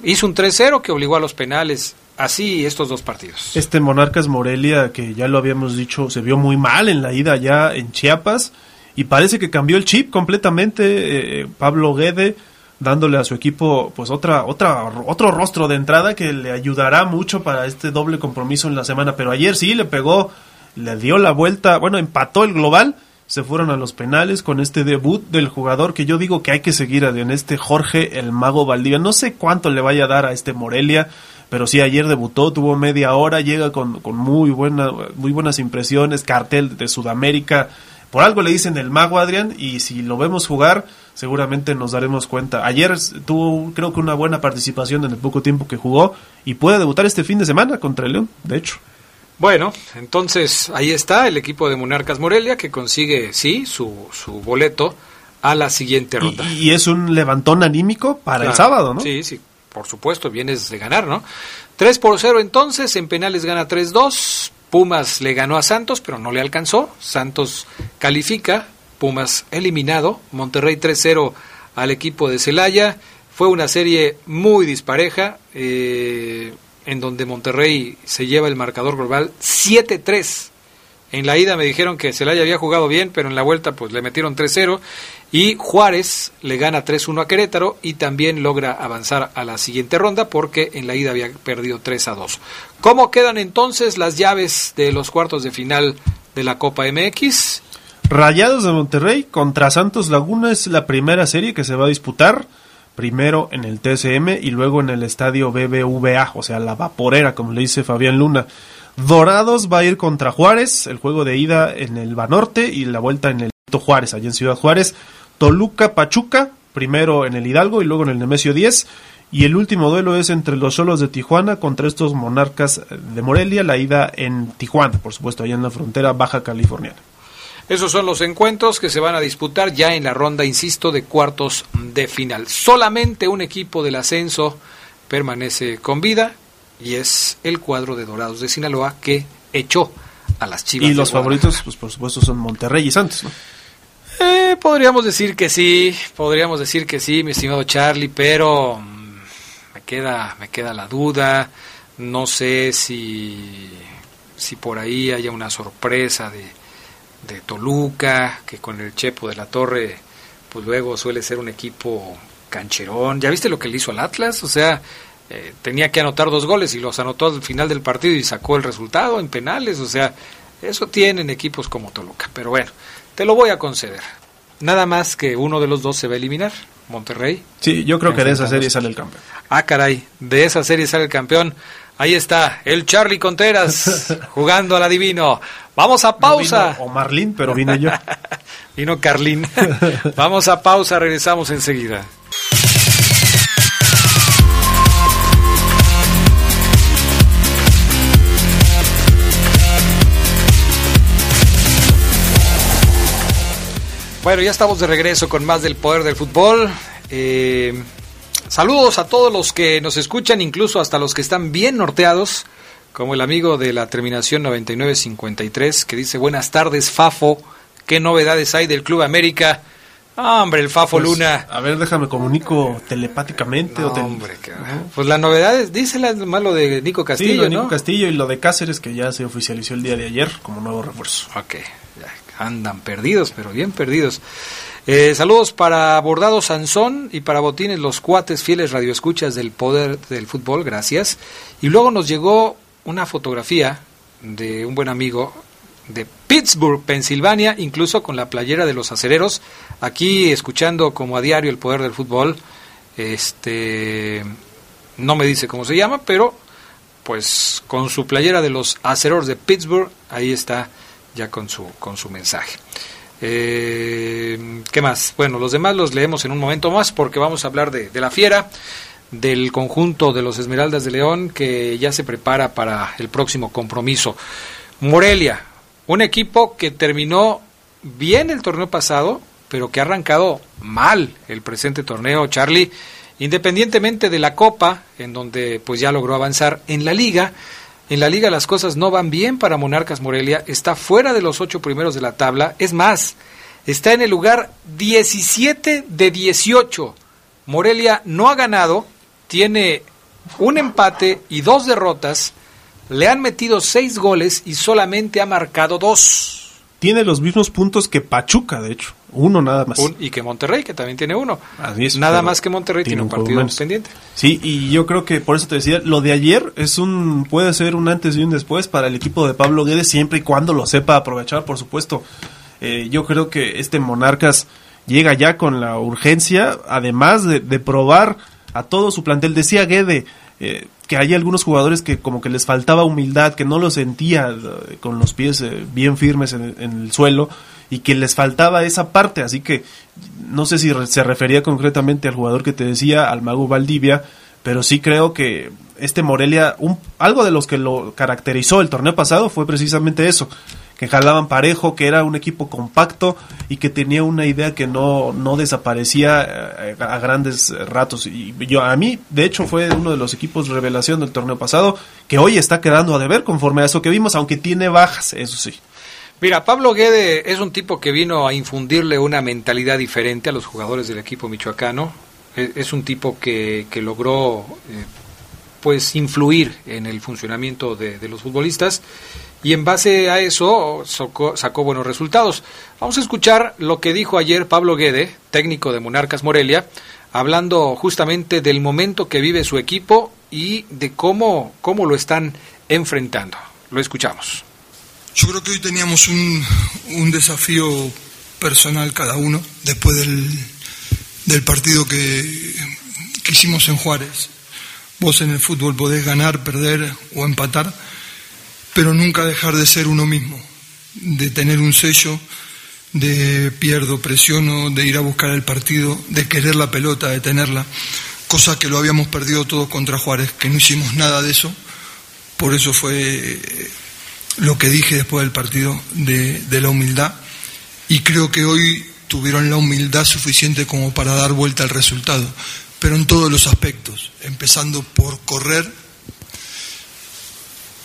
hizo un 3-0 que obligó a los penales así estos dos partidos. Este Monarcas Morelia, que ya lo habíamos dicho, se vio muy mal en la ida ya en Chiapas y parece que cambió el chip completamente. Eh, Pablo Guede dándole a su equipo pues otra otra otro rostro de entrada que le ayudará mucho para este doble compromiso en la semana pero ayer sí le pegó le dio la vuelta bueno empató el global se fueron a los penales con este debut del jugador que yo digo que hay que seguir en este Jorge el Mago Valdivia no sé cuánto le vaya a dar a este Morelia pero sí ayer debutó tuvo media hora llega con, con muy buena muy buenas impresiones cartel de Sudamérica por algo le dicen el mago Adrián y si lo vemos jugar seguramente nos daremos cuenta. Ayer tuvo creo que una buena participación en el poco tiempo que jugó y puede debutar este fin de semana contra el León, de hecho. Bueno, entonces ahí está el equipo de Monarcas Morelia que consigue, sí, su, su boleto a la siguiente ronda. Y, es un levantón anímico para el sábado, ¿no? Sí, sí, por supuesto, vienes de ganar, ¿no? 3 por 0 entonces, en penales gana 3-2, Pumas le ganó a Santos, pero no le alcanzó. Santos califica, Pumas eliminado. Monterrey 3-0 al equipo de Celaya. Fue una serie muy dispareja, eh, en donde Monterrey se lleva el marcador global 7-3. En la ida me dijeron que Celaya había jugado bien, pero en la vuelta pues le metieron 3-0 y Juárez le gana 3-1 a Querétaro y también logra avanzar a la siguiente ronda porque en la ida había perdido 3-2. ¿Cómo quedan entonces las llaves de los cuartos de final de la Copa MX? Rayados de Monterrey contra Santos Laguna es la primera serie que se va a disputar primero en el TSM y luego en el estadio BBVA, o sea, la vaporera, como le dice Fabián Luna. Dorados va a ir contra Juárez, el juego de ida en el Banorte y la vuelta en el Juárez, allá en Ciudad Juárez. Toluca Pachuca, primero en el Hidalgo y luego en el Nemesio 10. Y el último duelo es entre los solos de Tijuana contra estos monarcas de Morelia, la ida en Tijuana, por supuesto, allá en la frontera baja californiana. Esos son los encuentros que se van a disputar ya en la ronda, insisto, de cuartos de final. Solamente un equipo del ascenso permanece con vida, y es el cuadro de Dorados de Sinaloa que echó a las Chivas. Y los favoritos, pues por supuesto, son Monterrey y Santos, ¿no? Eh, podríamos decir que sí, podríamos decir que sí, mi estimado Charlie, pero mm, me queda, me queda la duda. No sé si, si por ahí haya una sorpresa de, de Toluca, que con el Chepo de la Torre, pues luego suele ser un equipo cancherón. ¿Ya viste lo que le hizo al Atlas? O sea, eh, tenía que anotar dos goles y los anotó al final del partido y sacó el resultado en penales. O sea, eso tienen equipos como Toluca. Pero bueno, te lo voy a conceder. Nada más que uno de los dos se va a eliminar, Monterrey. Sí, yo creo que de esa serie sale el campeón. Ah, caray, de esa serie sale el campeón. Ahí está, el Charlie Contreras jugando al adivino. Vamos a pausa. o Marlín, pero vine yo. vino Carlín. Vamos a pausa, regresamos enseguida. Bueno, ya estamos de regreso con más del poder del fútbol. Eh, saludos a todos los que nos escuchan, incluso hasta los que están bien norteados, como el amigo de la terminación 9953, que dice buenas tardes, Fafo. ¿Qué novedades hay del Club América? hombre, el Fafo pues, Luna. A ver, déjame comunico telepáticamente. o hombre, pues la novedad es, dice la malo de Nico Castillo, sí, Nico Castillo y lo de Cáceres, que ya se oficializó el día de ayer como nuevo refuerzo. Ok, andan perdidos, pero bien perdidos. Eh, saludos para Bordado Sansón y para Botines, los cuates fieles radioescuchas del poder del fútbol, gracias. Y luego nos llegó una fotografía de un buen amigo de Pittsburgh, Pensilvania, incluso con la playera de los acereros, aquí escuchando como a diario el poder del fútbol. Este no me dice cómo se llama, pero pues con su playera de los acereros de Pittsburgh, ahí está ya con su, con su mensaje. Eh, ¿Qué más? Bueno, los demás los leemos en un momento más porque vamos a hablar de, de la fiera, del conjunto de los Esmeraldas de León que ya se prepara para el próximo compromiso. Morelia, un equipo que terminó bien el torneo pasado, pero que ha arrancado mal el presente torneo, Charlie, independientemente de la Copa, en donde pues ya logró avanzar en la liga, en la liga las cosas no van bien para Monarcas Morelia, está fuera de los ocho primeros de la tabla, es más, está en el lugar 17 de 18. Morelia no ha ganado, tiene un empate y dos derrotas, le han metido seis goles y solamente ha marcado dos. Tiene los mismos puntos que Pachuca, de hecho. Uno nada más. y que Monterrey, que también tiene uno. Es, nada más que Monterrey tiene, un partido pendiente. Sí, y yo creo que por eso te decía, lo de ayer es un puede ser un antes y un después para el equipo de Pablo Guedes, siempre y cuando lo sepa aprovechar, por supuesto. Eh, yo creo que este Monarcas llega ya con la urgencia, además de, de probar a todo su plantel. Decía Guede, eh, que hay algunos jugadores que como que les faltaba humildad, que no lo sentía eh, con los pies eh, bien firmes en, el suelo y que les faltaba esa parte, así que no sé si se refería concretamente al jugador que te decía, al mago Valdivia, pero sí creo que este Morelia, un, algo de los que lo caracterizó el torneo pasado fue precisamente eso, que jalaban parejo, que era un equipo compacto y que tenía una idea que no, no desaparecía eh, a grandes ratos. Y yo, a mí, de hecho, fue uno de los equipos revelación del torneo pasado, que hoy está quedando a deber conforme a eso que vimos, aunque tiene bajas, eso sí. Mira, Pablo Guede es un tipo que vino a infundirle una mentalidad diferente a los jugadores del equipo michoacano. E, es, un tipo que, que logró eh, pues influir en el funcionamiento de, los futbolistas y en base a eso sacó, buenos resultados. Vamos a escuchar lo que dijo ayer Pablo Guede, técnico de Monarcas Morelia, hablando justamente del momento que vive su equipo y de cómo, cómo lo están enfrentando. Lo escuchamos. Yo creo que hoy teníamos un, un desafío personal cada uno después del, del partido que, que hicimos en Juárez. Vos en el fútbol podés ganar, perder o empatar pero nunca dejar de ser uno mismo, de tener un sello, de pierdo, presiono, de ir a buscar el partido, de querer la pelota, de tenerla, cosa que lo habíamos perdido todos contra Juárez, que no hicimos nada de eso, por eso fue lo que dije después del partido de, la humildad, y creo que hoy tuvieron la humildad suficiente como para dar vuelta al resultado, pero en todos los aspectos, empezando por correr,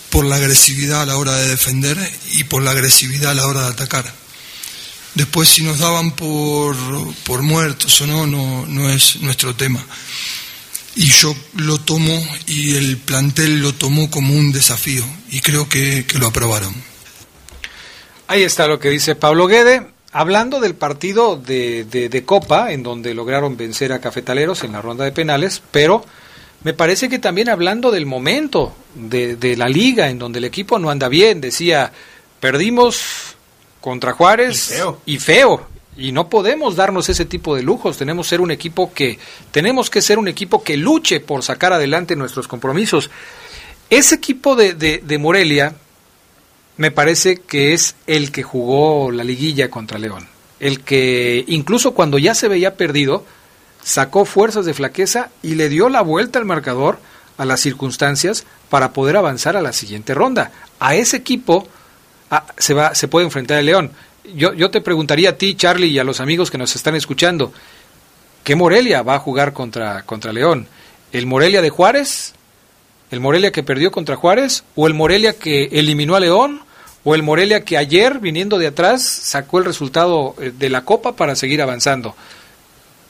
por la agresividad a la hora de defender y por la agresividad a la hora de atacar. Después si nos daban por, por muertos o no, no, no es nuestro tema. Y yo lo tomo y el plantel lo tomó como un desafío y creo que, lo aprobaron. Ahí está lo que dice Pablo Guede. Hablando del partido de, de, de, Copa, en donde lograron vencer a Cafetaleros en la ronda de penales, pero me parece que también hablando del momento de, de, la liga, en donde el equipo no anda bien, decía, perdimos contra Juárez y feo. y no podemos darnos ese tipo de lujos, tenemos ser un equipo que tenemos que ser un equipo que luche por sacar adelante nuestros compromisos. Ese equipo de, de, de Morelia me parece que es el que jugó la liguilla contra León, el que incluso cuando ya se veía perdido, sacó fuerzas de flaqueza y le dio la vuelta al marcador a las circunstancias para poder avanzar a la siguiente ronda. A ese equipo se, va, se puede enfrentar el León. Yo, yo te preguntaría a ti, Charlie, y a los amigos que nos están escuchando, ¿qué Morelia va a jugar contra, contra León? ¿El Morelia de Juárez? ¿El Morelia que perdió contra Juárez? ¿O el Morelia que eliminó a León? ¿O el Morelia que ayer, viniendo de atrás, sacó el resultado eh, de la Copa para seguir avanzando?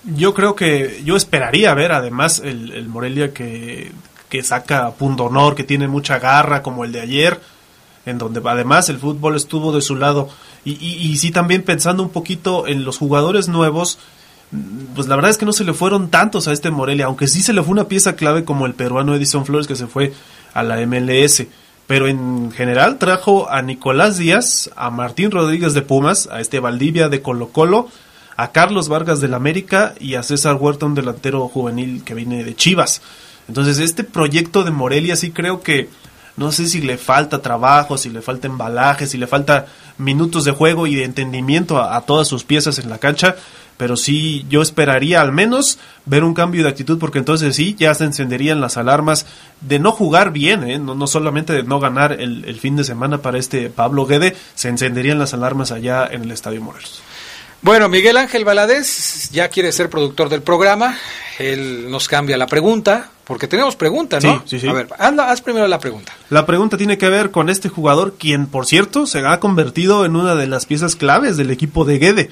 Yo creo que yo esperaría ver además el, Morelia que, que saca punto honor, que tiene mucha garra como el de ayer, en donde además el fútbol estuvo de su lado. Y, y, sí también pensando un poquito en los jugadores nuevos, pues la verdad es que no se le fueron tantos a este Morelia, aunque sí se le fue una pieza clave como el peruano Edison Flores que se fue a la MLS. Pero en general trajo a Nicolás Díaz, a Martín Rodríguez de Pumas, a este Valdivia de Colo Colo, a Carlos Vargas del América y a César Huerta, un delantero juvenil que viene de Chivas. Entonces, este proyecto de Morelia sí creo que no sé si le falta trabajo, si le falta embalaje, si le falta minutos de juego y de entendimiento a, todas sus piezas en la cancha, pero sí yo esperaría al menos ver un cambio de actitud porque entonces sí ya se encenderían las alarmas de no jugar bien, ¿eh? no, solamente de no ganar el, el fin de semana para este Pablo Guede, se encenderían las alarmas allá en el Estadio Morelos. Bueno, Miguel Ángel Valadez ya quiere ser productor del programa. Él nos cambia la pregunta, porque tenemos pregunta, ¿no? Sí, sí, sí. A ver, anda, haz primero la pregunta. La pregunta tiene que ver con este jugador, quien, por cierto, se ha convertido en una de las piezas claves del equipo de Guede.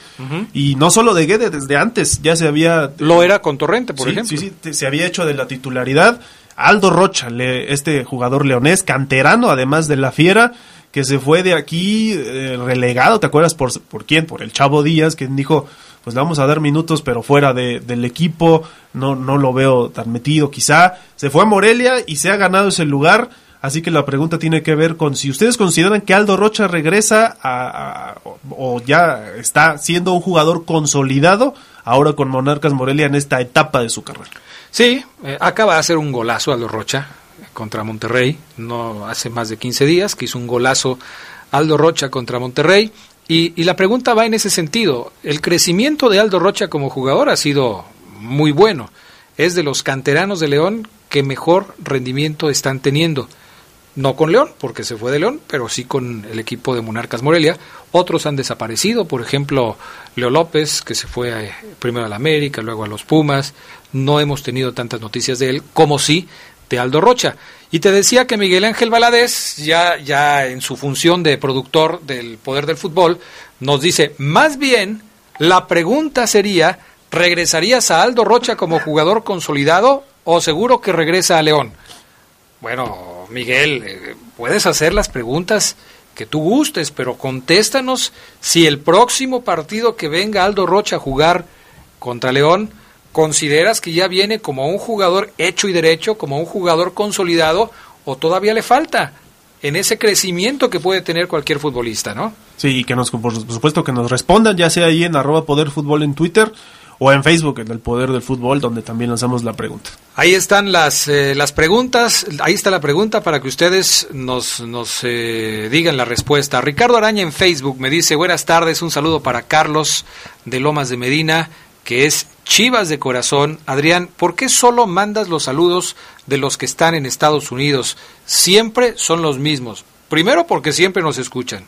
Y no solo de Guede, desde antes ya se había... Lo era con Torrente, por sí, ejemplo. Sí, sí, se había hecho de la titularidad Aldo Rocha, este jugador leonés, canterano además de la Fiera, que se fue de aquí eh, relegado, ¿te acuerdas por, por quién? Por el Chavo Díaz, quien dijo, pues le vamos a dar minutos, pero fuera de, del equipo, no, no lo veo tan metido quizá. Se fue a Morelia y se ha ganado ese lugar. Así que la pregunta tiene que ver con si ustedes consideran que Aldo Rocha regresa a, o ya está siendo un jugador consolidado ahora con Monarcas Morelia en esta etapa de su carrera. Sí, eh, acaba de hacer un golazo Aldo Rocha contra Monterrey, no hace más de 15 días, que hizo un golazo Aldo Rocha contra Monterrey. Y, la pregunta va en ese sentido. El crecimiento de Aldo Rocha como jugador ha sido muy bueno. Es de los canteranos de León que mejor rendimiento están teniendo. No con León, porque se fue de León, pero sí con el equipo de Monarcas Morelia. Otros han desaparecido, por ejemplo, Leo López, que se fue eh, primero a la América, luego a los Pumas. No hemos tenido tantas noticias de él como sí de Aldo Rocha. Y te decía que Miguel Ángel Valadez, ya, ya en su función de productor del Poder del Fútbol, nos dice, más bien, la pregunta sería, ¿regresarías a Aldo Rocha como jugador consolidado o seguro que regresa a León? Bueno, Miguel, eh, puedes hacer las preguntas que tú gustes, pero contéstanos si el próximo partido que venga Aldo Rocha a jugar contra León, consideras que ya viene como un jugador hecho y derecho, como un jugador consolidado, o todavía le falta en ese crecimiento que puede tener cualquier futbolista, ¿no? Sí, y que nos, por supuesto, que nos respondan, ya sea ahí en arroba poder fútbol en Twitter o en Facebook, en el Poder del Fútbol, donde también lanzamos la pregunta. Ahí están las, eh, las preguntas, ahí está la pregunta para que ustedes nos, nos eh, digan la respuesta. Ricardo Araña en Facebook me dice, buenas tardes, un saludo para Carlos de Lomas de Medina, que es Chivas de corazón. Adrián, ¿por qué solo mandas los saludos de los que están en Estados Unidos? Siempre son los mismos. Primero porque siempre nos escuchan.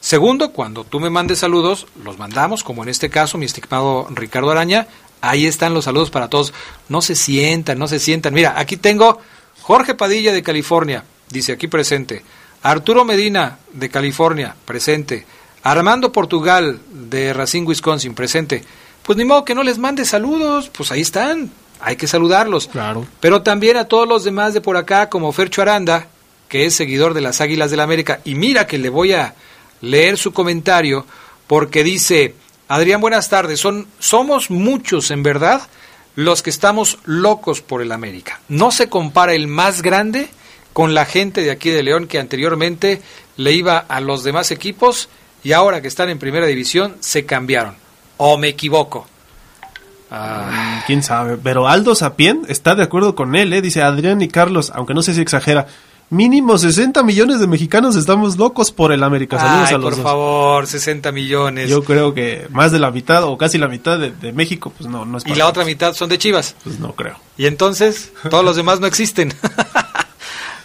Segundo, cuando tú me mandes saludos, los mandamos, como en este caso, mi estimado Ricardo Araña. Ahí están los saludos para todos. No se sientan, no se sientan. Mira, aquí tengo Jorge Padilla de California, dice aquí presente. Arturo Medina de California, presente. Armando Portugal de Racine, Wisconsin, presente. Pues ni modo que no les mande saludos, pues ahí están. Hay que saludarlos. Claro. Pero también a todos los demás de por acá, como Fercho Aranda, que es seguidor de las Águilas del la América. Y mira que le voy a leer su comentario porque dice, Adrián, buenas tardes, Son, somos muchos en verdad los que estamos locos por el América. No se compara el más grande con la gente de aquí de León que anteriormente le iba a los demás equipos y ahora que están en primera división se cambiaron. ¿O me equivoco? Ah. Quién sabe, pero Aldo Sapien está de acuerdo con él, ¿eh? dice Adrián y Carlos, aunque no sé si exagera, Mínimo 60 millones de mexicanos estamos locos por el América. Saludos a los por favor, 60 millones. Yo creo que más de la mitad o casi la mitad de, México, pues no, no es ¿Y la otra mitad son de Chivas? Pues no creo. ¿Y entonces? Todos los demás no existen.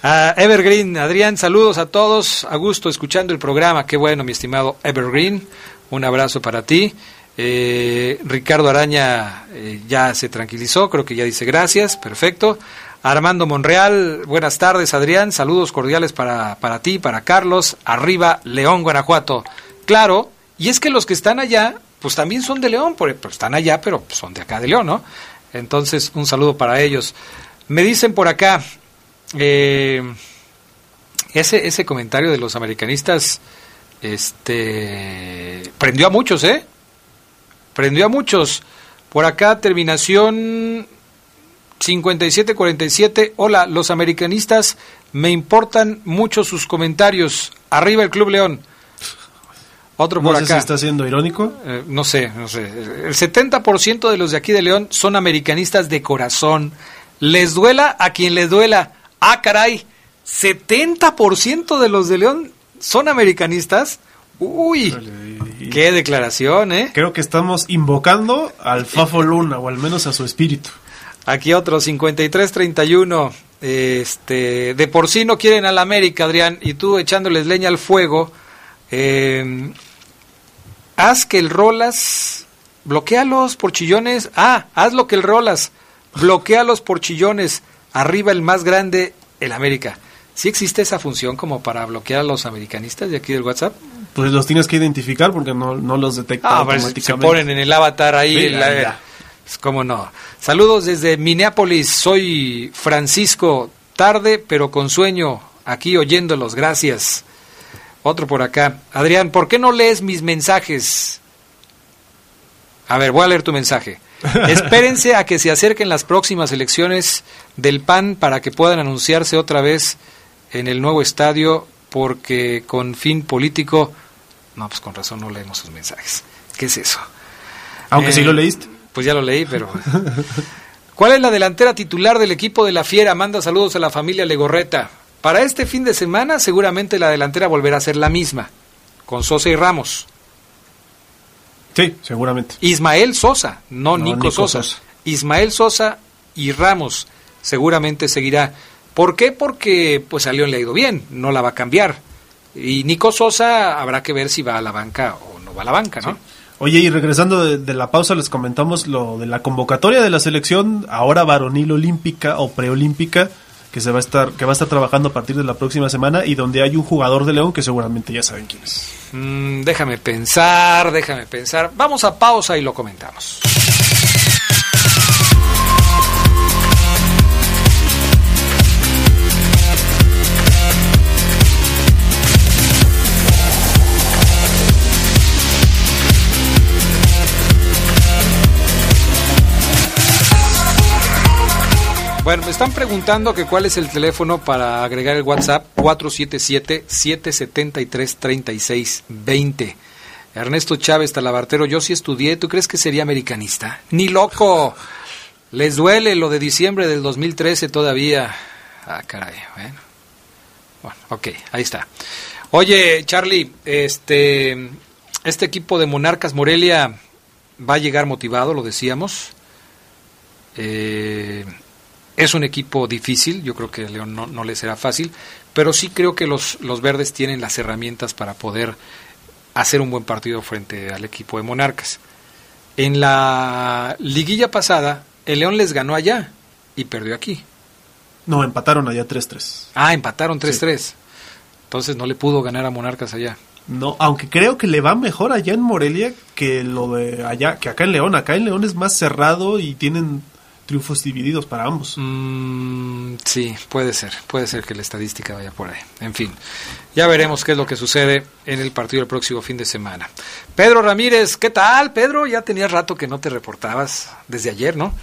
uh, Evergreen, Adrián, saludos a todos. A gusto escuchando el programa. Qué bueno, mi estimado Evergreen. Un abrazo para ti. Eh, Ricardo Araña eh, ya se tranquilizó, creo que ya dice gracias, perfecto. Armando Monreal, buenas tardes Adrián, saludos cordiales para, para ti, para Carlos, arriba León, Guanajuato. Claro, y es que los que están allá, pues también son de León, pues, están allá, pero son de acá de León, ¿no? Entonces, un saludo para ellos. Me dicen por acá, eh, ese, ese comentario de los americanistas, este, prendió a muchos, ¿eh? Prendió a muchos. Por acá, terminación 5747. Hola, los americanistas, me importan mucho sus comentarios. Arriba el Club León. Otro por acá. está siendo irónico. Eh, no sé, no sé. El 70% de los de aquí de León son americanistas de corazón. Les duela a quien les duela. Ah, caray. 70% de los de León son americanistas. Uy, qué declaración, ¿eh? Creo que estamos invocando al Fafo Luna, o al menos a su espíritu. Aquí otro, 53-31. Este, de por sí no quieren al América, Adrián, y tú echándoles leña al fuego. Eh, haz que el Rolas, bloquealos por chillones. Ah, haz lo que el Rolas, bloquealos por chillones. Arriba el más grande, el América. ¿Sí existe esa función como para bloquear a los americanistas de aquí del WhatsApp? Pues los tienes que identificar porque no, no los detecta ah, automáticamente. Se ponen en el avatar ahí. Pues, ¿Cómo no? Saludos desde Minneapolis. Soy Francisco. Tarde, pero con sueño. Aquí oyéndolos. Gracias. Otro por acá. Adrián, ¿por qué no lees mis mensajes? A ver, voy a leer tu mensaje. Espérense a que se acerquen las próximas elecciones del PAN para que puedan anunciarse otra vez en el nuevo estadio porque con fin político... No, pues con razón no leemos sus mensajes. ¿Qué es eso? Aunque sí Eh, lo leíste. Pues ya lo leí, pero... ¿Cuál es la delantera titular del equipo de la Fiera? Manda saludos a la familia Legorreta. Para este fin de semana seguramente la delantera volverá a ser la misma, con Sosa y Ramos. Sí, seguramente. Ismael Sosa, no, No, Nico, Nico Sosa. Sosa. Ismael Sosa y Ramos seguramente seguirá. ¿Por qué? Porque pues a León le ha ido bien, no la va a cambiar. Y Nico Sosa habrá que ver si va a la banca o no va a la banca, ¿no? Oye, y regresando de, de la pausa, les comentamos lo de la convocatoria de la selección, ahora varonil olímpica o preolímpica, que se va a estar, que va a estar trabajando a partir de la próxima semana y donde hay un jugador de León que seguramente ya saben quién es. Mm, déjame pensar, déjame pensar. Vamos a pausa y lo comentamos. Bueno, me están preguntando que cuál es el teléfono para agregar el WhatsApp 477-773-3620. Ernesto Chávez Talabartero, yo sí estudié, ¿tú crees que sería americanista? Ni loco. Les duele lo de diciembre del 2013 todavía. Ah, caray, bueno. Bueno, ok, ahí está. Oye, Charlie, este, este equipo de Monarcas Morelia va a llegar motivado, lo decíamos. Eh, es un equipo difícil, yo creo que a León no, no le será fácil, pero sí creo que los, los verdes tienen las herramientas para poder hacer un buen partido frente al equipo de Monarcas. En la liguilla pasada, el León les ganó allá y perdió aquí. No, empataron allá 3-3. Ah, empataron 3-3. Entonces no le pudo ganar a Monarcas allá. No, aunque creo que le va mejor allá en Morelia que lo de allá, que acá en León. Acá en León es más cerrado y tienen triunfos divididos para ambos. Mm, sí, puede ser, puede ser que la estadística vaya por ahí. En fin, ya veremos qué es lo que sucede en el partido del próximo fin de semana. Pedro Ramírez, ¿qué tal, Pedro? Ya tenía rato que no te reportabas desde ayer, ¿no?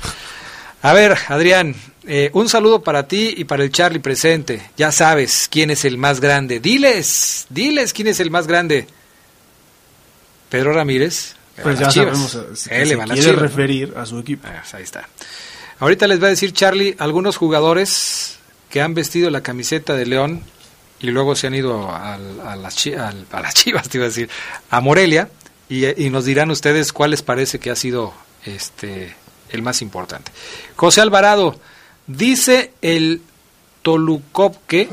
A ver, Adrián, eh, un saludo para ti y para el Charlie presente. Ya sabes quién es el más grande. Diles, diles quién es el más grande. Pedro Ramírez. Pues ya sabemos eh, que Él le va a Chivas. referir a su equipo. Ah, pues ahí está. Ahorita les va a decir Charlie algunos jugadores que han vestido la camiseta de León y luego se han ido al- a, las, a Chivas, te iba a decir, a Morelia y, y nos dirán ustedes cuál les parece que ha sido este el más importante. José Alvarado dice el Tolucopque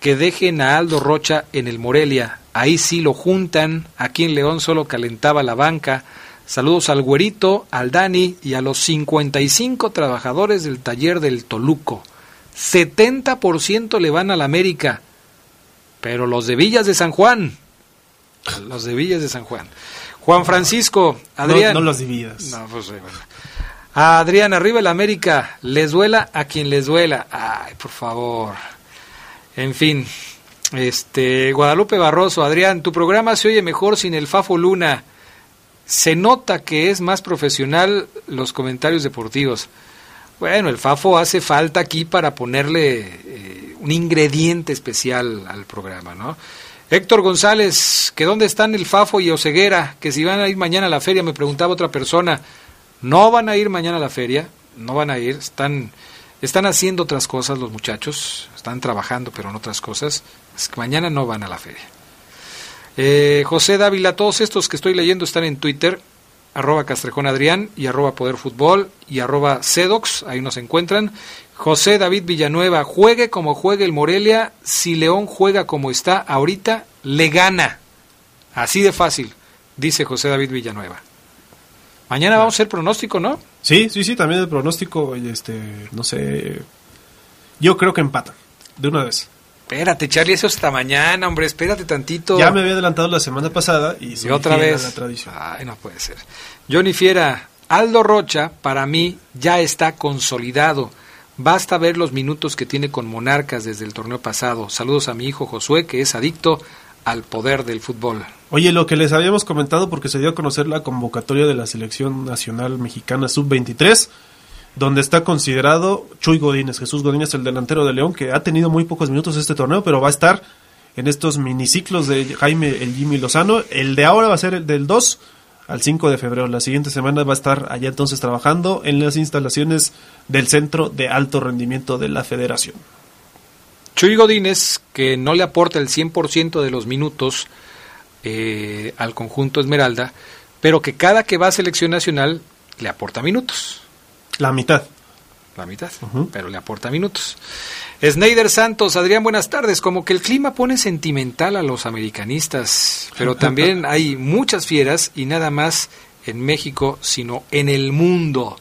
que dejen a Aldo Rocha en el Morelia. Ahí sí lo juntan. Aquí en León solo calentaba la banca. Saludos al Güerito, al Dani y a los 55 trabajadores del taller del Toluco. 70% le van a la América. Pero los de Villas de San Juan. Los de Villas de San Juan. Juan Francisco, Adrián. No, no los dividas. No, pues, sí, bueno. A Adrián, arriba el América. Les duela a quien les duela. Ay, por favor. En fin. Este, Guadalupe Barroso, Adrián, tu programa se oye mejor sin el Fafo Luna. Se nota que es más profesional los comentarios deportivos. Bueno, el Fafo hace falta aquí para ponerle eh, un ingrediente especial al programa, ¿no? Héctor González, que dónde están el Fafo y Oceguera, que si van a ir mañana a la feria, me preguntaba otra persona. No van a ir mañana a la feria, no van a ir, están, están haciendo otras cosas los muchachos, están trabajando pero en otras cosas, es que mañana no van a la feria. Eh, José Dávila, todos estos que estoy leyendo están en Twitter, arroba Castrejón Adrián y arroba Poder Fútbol y arroba Cedox, ahí nos encuentran. José David Villanueva, juegue como juegue el Morelia, si León juega como está ahorita, le gana. Así de fácil, dice José David Villanueva. Mañana vamos a hacer pronóstico, ¿no? Sí, sí, sí, también el pronóstico, este, no sé. Yo creo que empatan, de una vez. Espérate, Charlie, eso hasta mañana, hombre, espérate tantito. Ya me había adelantado la semana pasada y, Y otra vez. la tradición. Ay, no puede ser. Johnny Fiera, Aldo Rocha, para mí, ya está consolidado. Basta ver los minutos que tiene con Monarcas desde el torneo pasado. Saludos a mi hijo Josué, que es adicto al poder del fútbol. Oye, lo que les habíamos comentado porque se dio a conocer la convocatoria de la selección nacional mexicana sub-23, donde está considerado Chuy Godínez, Jesús Godínez, el delantero de León, que ha tenido muy pocos minutos este torneo, pero va a estar en estos miniciclos de Jaime el Jimmy Lozano. El de ahora va a ser el del 2 al 5 de febrero. La siguiente semana va a estar allá entonces trabajando en las instalaciones del Centro de Alto Rendimiento de la Federación. Chuy Godínez, que no le aporta el 100% de los minutos eh, al conjunto Esmeralda, pero que cada que va a selección nacional le aporta minutos. La mitad. La mitad, pero le aporta minutos. Sneider Santos, Adrián, buenas tardes. Como que el clima pone sentimental a los americanistas, pero también hay muchas fieras y nada más en México, sino en el mundo.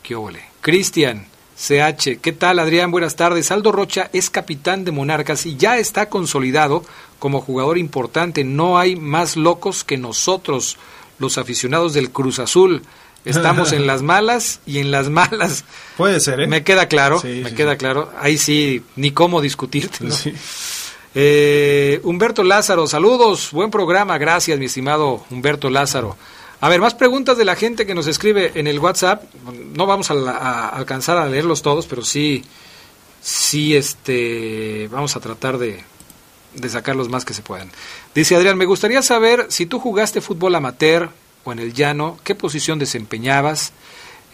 ¿Qué ole? Cristian, CH, ¿qué tal Adrián? Buenas tardes. Aldo Rocha es capitán de Monarcas y ya está consolidado como jugador importante. No hay más locos que nosotros, los aficionados del Cruz Azul. Estamos en las malas y en las malas. Puede ser, ¿eh? Me queda claro, me queda claro. Ahí sí, ni cómo discutirte. Eh, Humberto Lázaro, saludos, buen programa, gracias mi estimado Humberto Lázaro. A ver, más preguntas de la gente que nos escribe en el WhatsApp. No vamos a, alcanzar a leerlos todos, pero sí, sí, este, vamos a tratar de, de sacar los más que se puedan. Dice Adrián, me gustaría saber si tú jugaste fútbol amateur o en el llano, qué posición desempeñabas.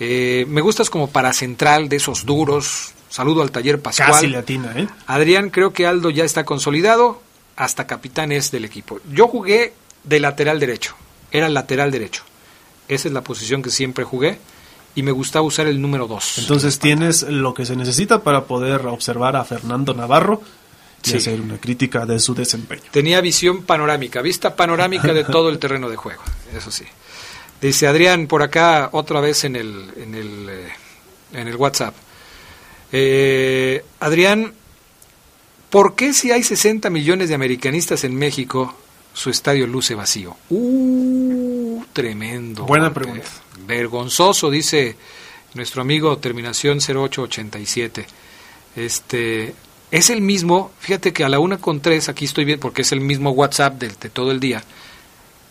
Eh, me gustas como para central de esos duros. Saludo al taller Pascual. Casi latina, ¿eh? Adrián, creo que Aldo ya está consolidado, hasta capitán es del equipo. Yo jugué de lateral derecho era lateral derecho. Esa es la posición que siempre jugué y me gustaba usar el número 2. Entonces tienes lo que se necesita para poder observar a Fernando Navarro y hacer una crítica de su desempeño. Tenía visión panorámica, vista panorámica de todo el terreno de juego, eso sí. Dice Adrián por acá otra vez en el, en el, eh, en el WhatsApp. Eh, Adrián, ¿por qué si hay 60 millones de americanistas en México su estadio luce vacío. Uh, tremendo. Buena pregunta. Vergonzoso, dice nuestro amigo terminación 0887. Este, es el mismo, fíjate que a la una con tres, aquí estoy bien porque es el mismo WhatsApp de, de todo el día.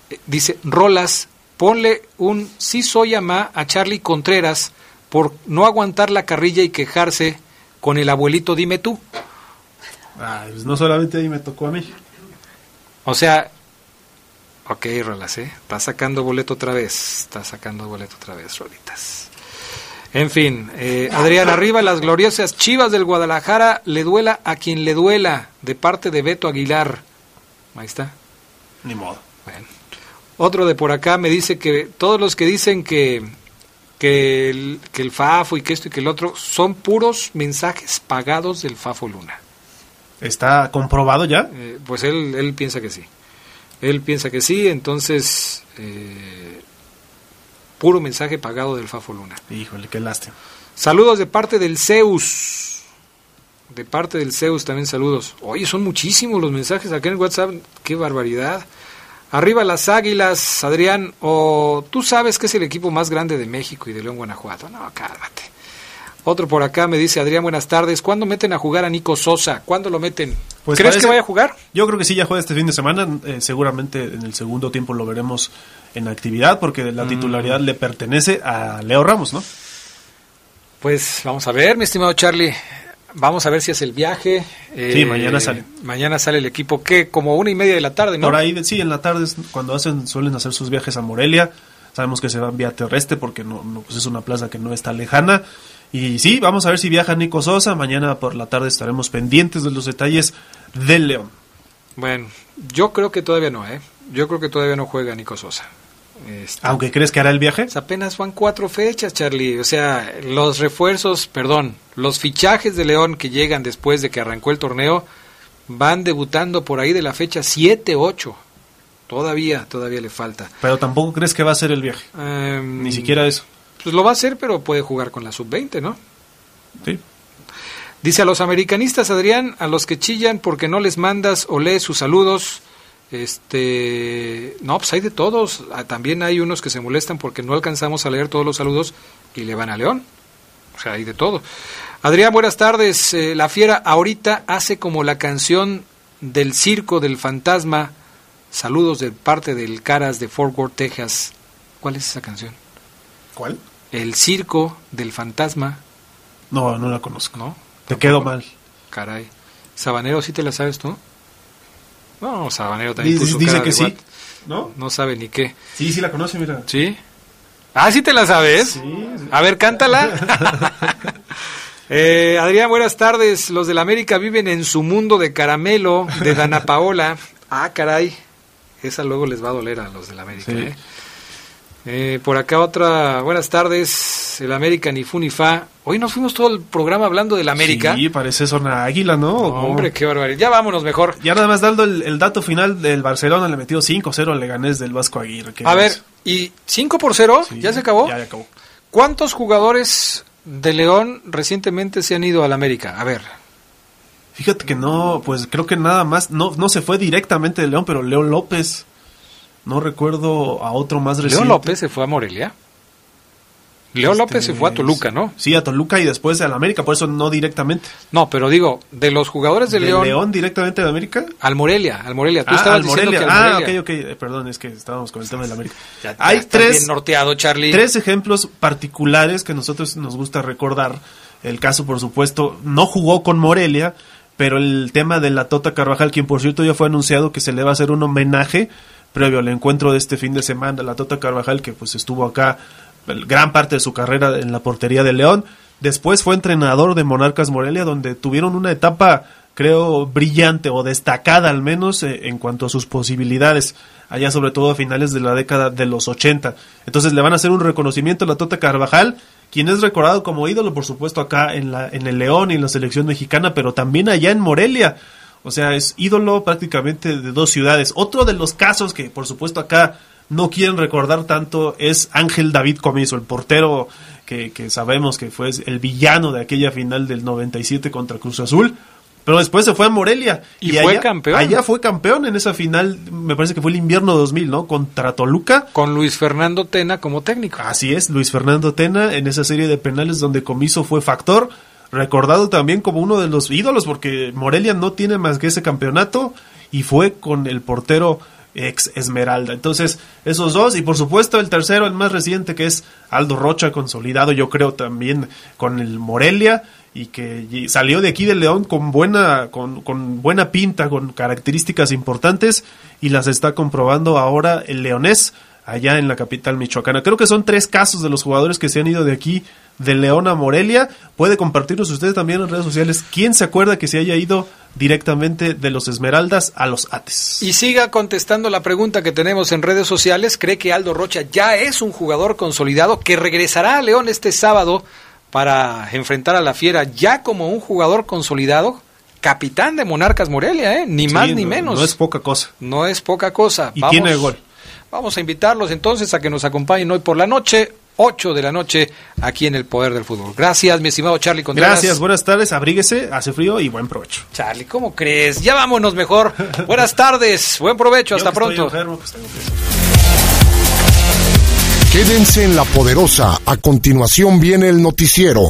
Eh, dice, Rolas, ponle un sí soy ama a Charlie Contreras por no aguantar la carrilla y quejarse con el abuelito dime tú. Ah, pues no solamente ahí me tocó a mí. O sea, ok, Rolas, ¿eh? Está sacando boleto otra vez. Está sacando boleto otra vez, Rolitas. En fin, eh, Adrián, arriba las gloriosas chivas del Guadalajara, le duela a quien le duela, de parte de Beto Aguilar. Ahí está. Ni modo. Bueno. Otro de por acá me dice que todos los que dicen que, que, el, que el FAFO y que esto y que el otro son puros mensajes pagados del FAFO Luna. ¿Está comprobado ya? Eh, pues él, él piensa que sí. Él piensa que sí, entonces eh, puro mensaje pagado del Fafo Luna. Híjole, qué lástima. Saludos de parte del Zeus. De parte del Zeus también saludos. Oye, son muchísimos los mensajes acá en WhatsApp. Qué barbaridad. Arriba las águilas, Adrián. O tú sabes que es el equipo más grande de México y de León, Guanajuato. No, cálmate. Otro por acá me dice, Adrián, buenas tardes. ¿Cuándo meten a jugar a Nico Sosa? ¿Cuándo lo meten? Pues ¿Crees que vaya a jugar? Yo creo que sí, ya juega este fin de semana. Eh, seguramente en el segundo tiempo lo veremos en actividad porque la mm. titularidad le pertenece a Leo Ramos, ¿no? Pues vamos a ver, mi estimado Charlie. Vamos a ver si es el viaje. sí, mañana sale. Mañana sale el equipo, que Como una y media de la tarde, ¿no? Por ahí, sí, en la tarde cuando hacen, suelen hacer sus viajes a Morelia. Sabemos que se van vía terrestre porque no, no pues es una plaza que no está lejana. Y sí, vamos a ver si viaja Nico Sosa. Mañana por la tarde estaremos pendientes de los detalles del León. Bueno, yo creo que todavía no, ¿eh? Yo creo que todavía no juega Nico Sosa. Este, Aunque crees que hará el viaje. Pues apenas van cuatro fechas, Charlie. O sea, los refuerzos, perdón, los fichajes de León que llegan después de que arrancó el torneo van debutando por ahí de la fecha 7, 8. Todavía, todavía le falta. Pero tampoco crees que va a ser el viaje. Em, Ni siquiera eso. Pues lo va a hacer, pero puede jugar con la sub-20, ¿no? Sí. Dice a los americanistas, Adrián, a los que chillan porque no les mandas o lees sus saludos, Este, no, pues hay de todos. Ah, También hay unos que se molestan porque no alcanzamos a leer todos los saludos y le van a León. O sea, hay de todo. Adrián, buenas tardes. Eh, la fiera ahorita hace como la canción del circo del fantasma. Saludos de parte del Caras de Fort Worth, Texas. ¿Cuál es esa canción? ¿Cuál? El circo del fantasma, No, no la conozco. ¿no? Te quedo mal. Caray. Sabanero, ¿sí te la sabes tú? No, Sabanero también Dice, puso dice cara que de sí. what. ¿No? No sabe ni qué. Sí, sí la conoce, mira. ¿Sí? Ah, ¿sí te la sabes? Sí. A ver, cántala. Eh, Adrián, buenas tardes. Los del América viven en su mundo de caramelo de Dana Paola. Ah, caray. Esa luego les va a doler a los del América. Sí. ¿eh? Eh, por acá otra. Buenas tardes. El América ni fu ni fa. Hoy nos fuimos todo el programa hablando del América. Sí, parece zona águila, ¿no? Hombre, qué barbaridad. Ya vámonos mejor. Ya nada más dando el, el dato final del Barcelona, le metió 5-0 al Leganés del Vasco Aguirre. A ver, es- ¿y 5 por 0? sí, ¿Ya se acabó? Ya, ya acabó. ¿Cuántos jugadores de León recientemente se han ido al América? A ver. Fíjate que no, pues creo que nada más, no, no se fue directamente de León, pero León López. No recuerdo a otro más reciente. León López se fue a Morelia. León Este, López se fue a Toluca, ¿no? Sí, a Toluca y después al América, por eso no directamente. No, pero digo, de los jugadores de, ¿De León, León directamente de América? al Morelia, al Morelia. Tú Ah, estabas al diciendo Morelia. que al Ah, Morelia. ok, ok. Eh, Perdón, es que estábamos con el tema del América. Ya- ya Hay tres, bien norteado, Charlie. tres ejemplos particulares que nosotros nos gusta recordar. El caso, por supuesto, no jugó con Morelia, pero el tema de la Tota Carvajal, quien por cierto ya fue anunciado que se le va a hacer un homenaje previo al encuentro de este fin de semana. La Tota Carvajal, que pues estuvo acá gran parte de su carrera en la portería de León. Después fue entrenador de Monarcas Morelia, donde tuvieron una etapa, creo, brillante o destacada al menos eh, en cuanto a sus posibilidades, allá sobre todo a finales de la década de los 80. Entonces le van a hacer un reconocimiento a la Tota Carvajal, quien es recordado como ídolo, por supuesto, acá en, la, en el León y en la selección mexicana, pero también allá en Morelia. O sea, es ídolo prácticamente de dos ciudades. Otro de los casos que, por supuesto, acá no quieren recordar tanto es Ángel David Comiso, el portero que, que sabemos que fue el villano de aquella final del 97 contra Cruz Azul. Pero después se fue a Morelia. Y fue allá- campeón. Allá fue campeón en esa final, me parece que fue el invierno 2000, ¿no? Contra Toluca. Con Luis Fernando Tena como técnico. Así es, Luis Fernando Tena en esa serie de penales donde Comiso fue factor, recordado también como uno de los ídolos porque Morelia no tiene más que ese campeonato y fue con el portero ex Esmeralda. Entonces, esos dos y por supuesto el tercero, el más reciente que es Aldo Rocha, consolidado yo creo también con el Morelia y que salió de aquí de León con buena con, con buena pinta, con características importantes y las está comprobando ahora el leonés allá en la capital michoacana. Creo que son tres casos de los jugadores que se han ido de aquí, de León a Morelia. Puede compartirnos ustedes también en redes sociales. ¿Quién se acuerda que se haya ido directamente de los Esmeraldas a los Ates? Y siga contestando la pregunta que tenemos en redes sociales. ¿Cree que Aldo Rocha ya es un jugador consolidado que regresará a León este sábado para enfrentar a la Fiera ya como un jugador consolidado? Capitán de Monarcas Morelia, ¿eh? Ni Sí, más ni no- menos. No es poca cosa. No es poca cosa. Y tiene gol. Vamos a invitarlos entonces a que nos acompañen hoy por la noche, 8 de la noche, aquí en el Poder del Fútbol. Gracias, mi estimado Charlie Contreras. Gracias, buenas tardes, abríguese, hace frío y buen provecho. Charlie, ¿cómo crees? Ya vámonos mejor. Buenas tardes, buen provecho, hasta Yo que estoy pronto. enfermo, pues tengo que- Quédense en la poderosa. A continuación viene el noticiero.